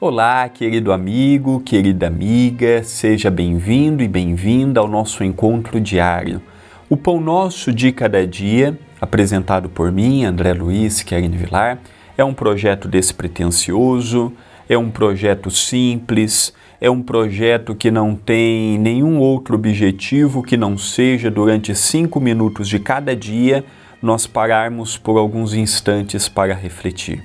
Olá, querido amigo, querida amiga, seja bem-vindo e bem-vinda ao nosso encontro diário. O Pão Nosso de Cada Dia, apresentado por mim, André Luiz Querine Vilar, é um projeto despretensioso, é um projeto simples, é um projeto que não tem nenhum outro objetivo que não seja, durante cinco minutos de cada dia, nós pararmos por alguns instantes para refletir.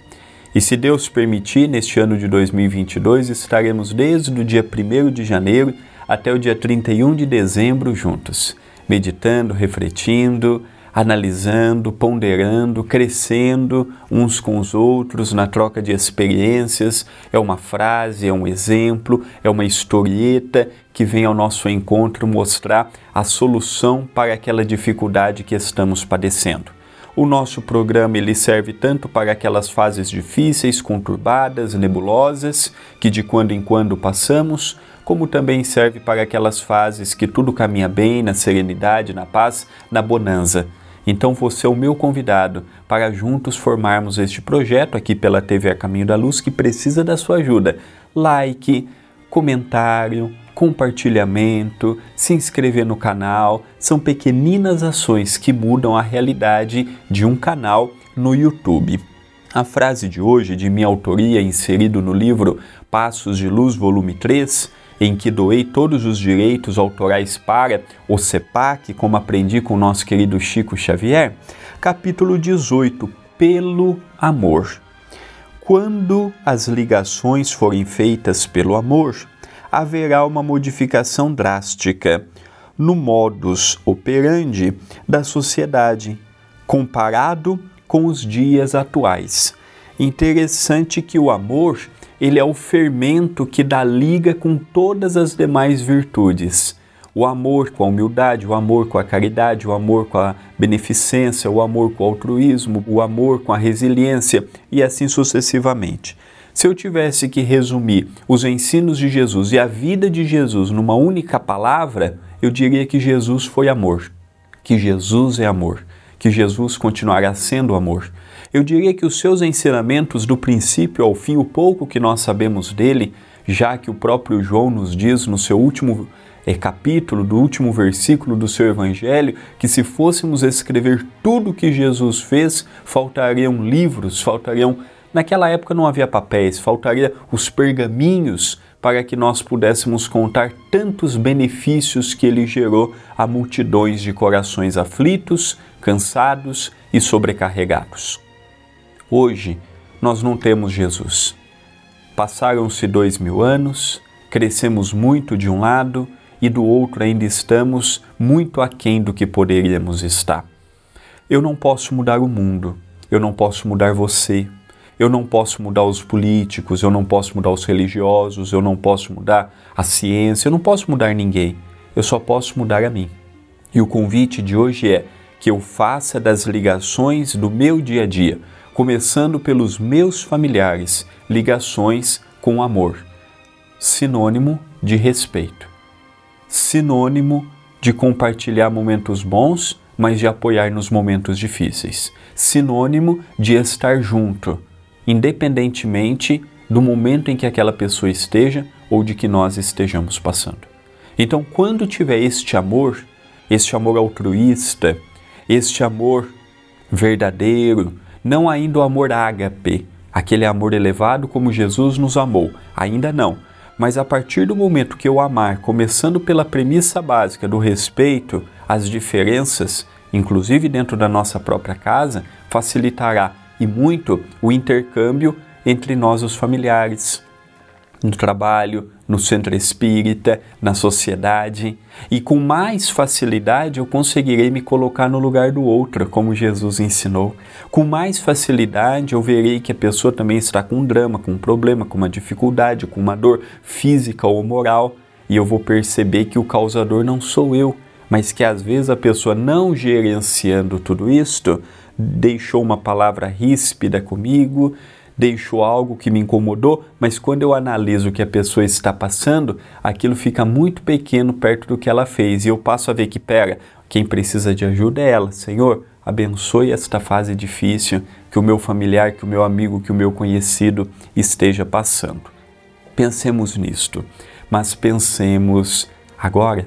E se Deus permitir, neste ano de 2022 estaremos desde o dia 1 de janeiro até o dia 31 de dezembro juntos, meditando, refletindo, analisando, ponderando, crescendo uns com os outros na troca de experiências. É uma frase, é um exemplo, é uma historieta que vem ao nosso encontro mostrar a solução para aquela dificuldade que estamos padecendo. O nosso programa ele serve tanto para aquelas fases difíceis, conturbadas, nebulosas, que de quando em quando passamos, como também serve para aquelas fases que tudo caminha bem, na serenidade, na paz, na bonança. Então você é o meu convidado para juntos formarmos este projeto aqui pela TV A Caminho da Luz que precisa da sua ajuda. Like, comentário, compartilhamento, se inscrever no canal, são pequeninas ações que mudam a realidade de um canal no YouTube. A frase de hoje, de minha autoria, inserido no livro Passos de Luz, volume 3, em que doei todos os direitos autorais para o CEPAC, como aprendi com o nosso querido Chico Xavier, capítulo 18, Pelo Amor. Quando as ligações forem feitas pelo amor, haverá uma modificação drástica no modus operandi da sociedade, comparado com os dias atuais. Interessante que o amor, ele é o fermento que dá liga com todas as demais virtudes. O amor com a humildade, o amor com a caridade, o amor com a beneficência, o amor com o altruísmo, o amor com a resiliência e assim sucessivamente. Se eu tivesse que resumir os ensinos de Jesus e a vida de Jesus numa única palavra, eu diria que Jesus foi amor, que Jesus é amor, que Jesus continuará sendo amor. Eu diria que os seus ensinamentos, do princípio ao fim, o pouco que nós sabemos dele, já que o próprio João nos diz no seu último é, capítulo, do último versículo do seu Evangelho, que se fôssemos escrever tudo o que Jesus fez, faltariam livros, faltariam Naquela época não havia papéis, faltaria os pergaminhos para que nós pudéssemos contar tantos benefícios que ele gerou a multidões de corações aflitos, cansados e sobrecarregados. Hoje, nós não temos Jesus. Passaram-se dois mil anos, crescemos muito de um lado e do outro ainda estamos muito aquém do que poderíamos estar. Eu não posso mudar o mundo, eu não posso mudar você, eu não posso mudar os políticos, eu não posso mudar os religiosos, eu não posso mudar a ciência, eu não posso mudar ninguém. Eu só posso mudar a mim. E o convite de hoje é que eu faça das ligações do meu dia a dia, começando pelos meus familiares, ligações com amor, sinônimo de respeito, sinônimo de compartilhar momentos bons, mas de apoiar nos momentos difíceis, sinônimo de estar junto independentemente do momento em que aquela pessoa esteja ou de que nós estejamos passando. Então, quando tiver este amor, este amor altruísta, este amor verdadeiro, não ainda o amor ágape, aquele amor elevado como Jesus nos amou, ainda não. Mas a partir do momento que eu amar, começando pela premissa básica do respeito às diferenças, inclusive dentro da nossa própria casa, facilitará e muito o intercâmbio entre nós, os familiares, no trabalho, no centro espírita, na sociedade, e com mais facilidade eu conseguirei me colocar no lugar do outro, como Jesus ensinou. Com mais facilidade eu verei que a pessoa também está com um drama, com um problema, com uma dificuldade, com uma dor física ou moral, e eu vou perceber que o causador não sou eu, mas que às vezes a pessoa não gerenciando tudo isto, deixou uma palavra ríspida comigo, deixou algo que me incomodou, mas quando eu analiso o que a pessoa está passando, aquilo fica muito pequeno perto do que ela fez e eu passo a ver que, pera, quem precisa de ajuda é ela. Senhor, abençoe esta fase difícil que o meu familiar, que o meu amigo, que o meu conhecido esteja passando. Pensemos nisto, mas pensemos agora.